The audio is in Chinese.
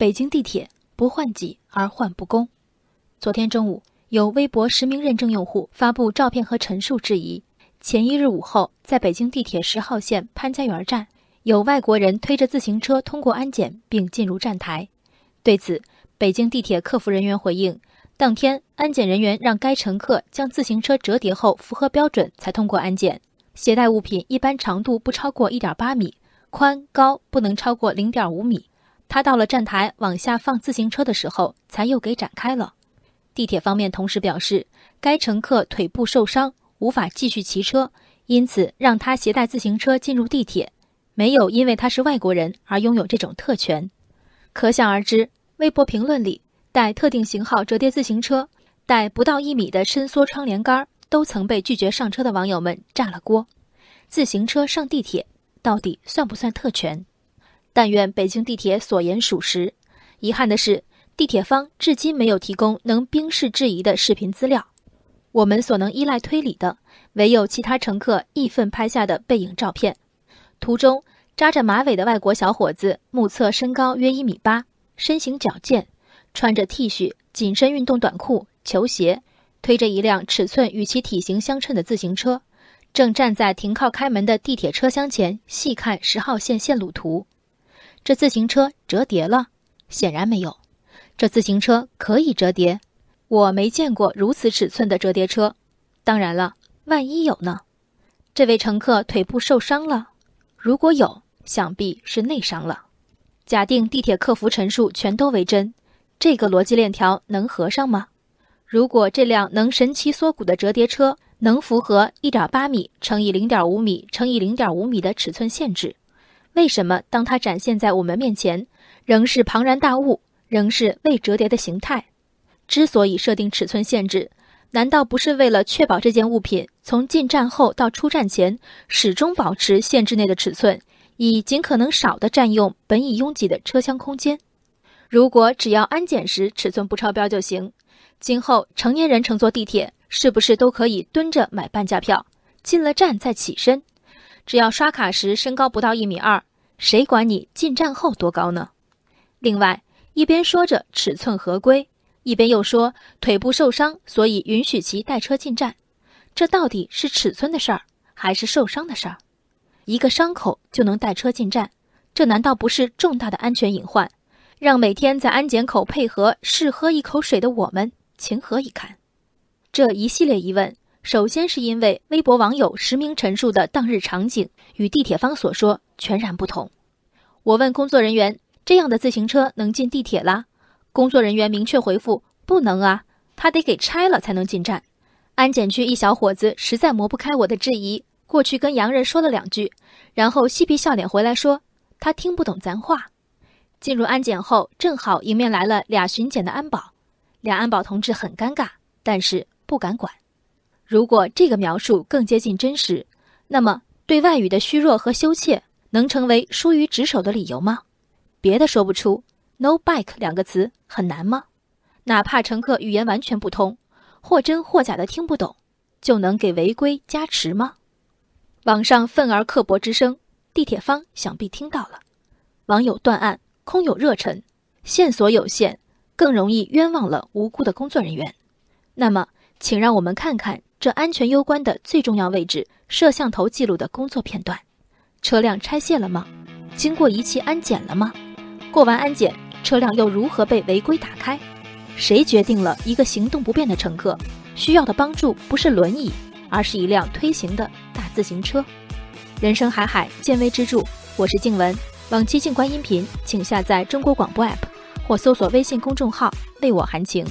北京地铁不换己而换不公。昨天中午，有微博实名认证用户发布照片和陈述质疑：前一日午后，在北京地铁十号线潘家园站，有外国人推着自行车通过安检并进入站台。对此，北京地铁客服人员回应：当天安检人员让该乘客将自行车折叠后符合标准才通过安检，携带物品一般长度不超过一点八米，宽高不能超过零点五米。他到了站台往下放自行车的时候，才又给展开了。地铁方面同时表示，该乘客腿部受伤，无法继续骑车，因此让他携带自行车进入地铁，没有因为他是外国人而拥有这种特权。可想而知，微博评论里带特定型号折叠自行车、带不到一米的伸缩窗帘杆都曾被拒绝上车的网友们炸了锅。自行车上地铁到底算不算特权？但愿北京地铁所言属实。遗憾的是。地铁方至今没有提供能冰释质疑的视频资料，我们所能依赖推理的，唯有其他乘客义愤拍下的背影照片。图中扎着马尾的外国小伙子，目测身高约一米八，身形矫健，穿着 T 恤、紧身运动短裤、球鞋，推着一辆尺寸与其体型相称的自行车，正站在停靠开门的地铁车厢前细看十号线线路图。这自行车折叠了？显然没有。这自行车可以折叠，我没见过如此尺寸的折叠车。当然了，万一有呢？这位乘客腿部受伤了，如果有，想必是内伤了。假定地铁客服陈述全都为真，这个逻辑链条能合上吗？如果这辆能神奇缩骨的折叠车能符合一点八米乘以零点五米乘以零点五米的尺寸限制，为什么当它展现在我们面前，仍是庞然大物？仍是未折叠的形态。之所以设定尺寸限制，难道不是为了确保这件物品从进站后到出站前始终保持限制内的尺寸，以尽可能少的占用本已拥挤的车厢空间？如果只要安检时尺寸不超标就行，今后成年人乘坐地铁是不是都可以蹲着买半价票，进了站再起身？只要刷卡时身高不到一米二，谁管你进站后多高呢？另外。一边说着尺寸合规，一边又说腿部受伤，所以允许其带车进站。这到底是尺寸的事儿，还是受伤的事儿？一个伤口就能带车进站，这难道不是重大的安全隐患？让每天在安检口配合试喝一口水的我们情何以堪？这一系列疑问，首先是因为微博网友实名陈述的当日场景与地铁方所说全然不同。我问工作人员。这样的自行车能进地铁啦？工作人员明确回复：不能啊，他得给拆了才能进站。安检区一小伙子实在磨不开我的质疑，过去跟洋人说了两句，然后嬉皮笑脸回来说他听不懂咱话。进入安检后，正好迎面来了俩巡检的安保，俩安保同志很尴尬，但是不敢管。如果这个描述更接近真实，那么对外语的虚弱和羞怯能成为疏于职守的理由吗？别的说不出，no bike 两个词很难吗？哪怕乘客语言完全不通，或真或假的听不懂，就能给违规加持吗？网上愤而刻薄之声，地铁方想必听到了。网友断案，空有热忱，线索有限，更容易冤枉了无辜的工作人员。那么，请让我们看看这安全攸关的最重要位置摄像头记录的工作片段：车辆拆卸了吗？经过仪器安检了吗？过完安检，车辆又如何被违规打开？谁决定了一个行动不便的乘客需要的帮助不是轮椅，而是一辆推行的大自行车？人生海海，见微知著。我是静文，往期静观音频，请下载中国广播 app 或搜索微信公众号“为我含情”。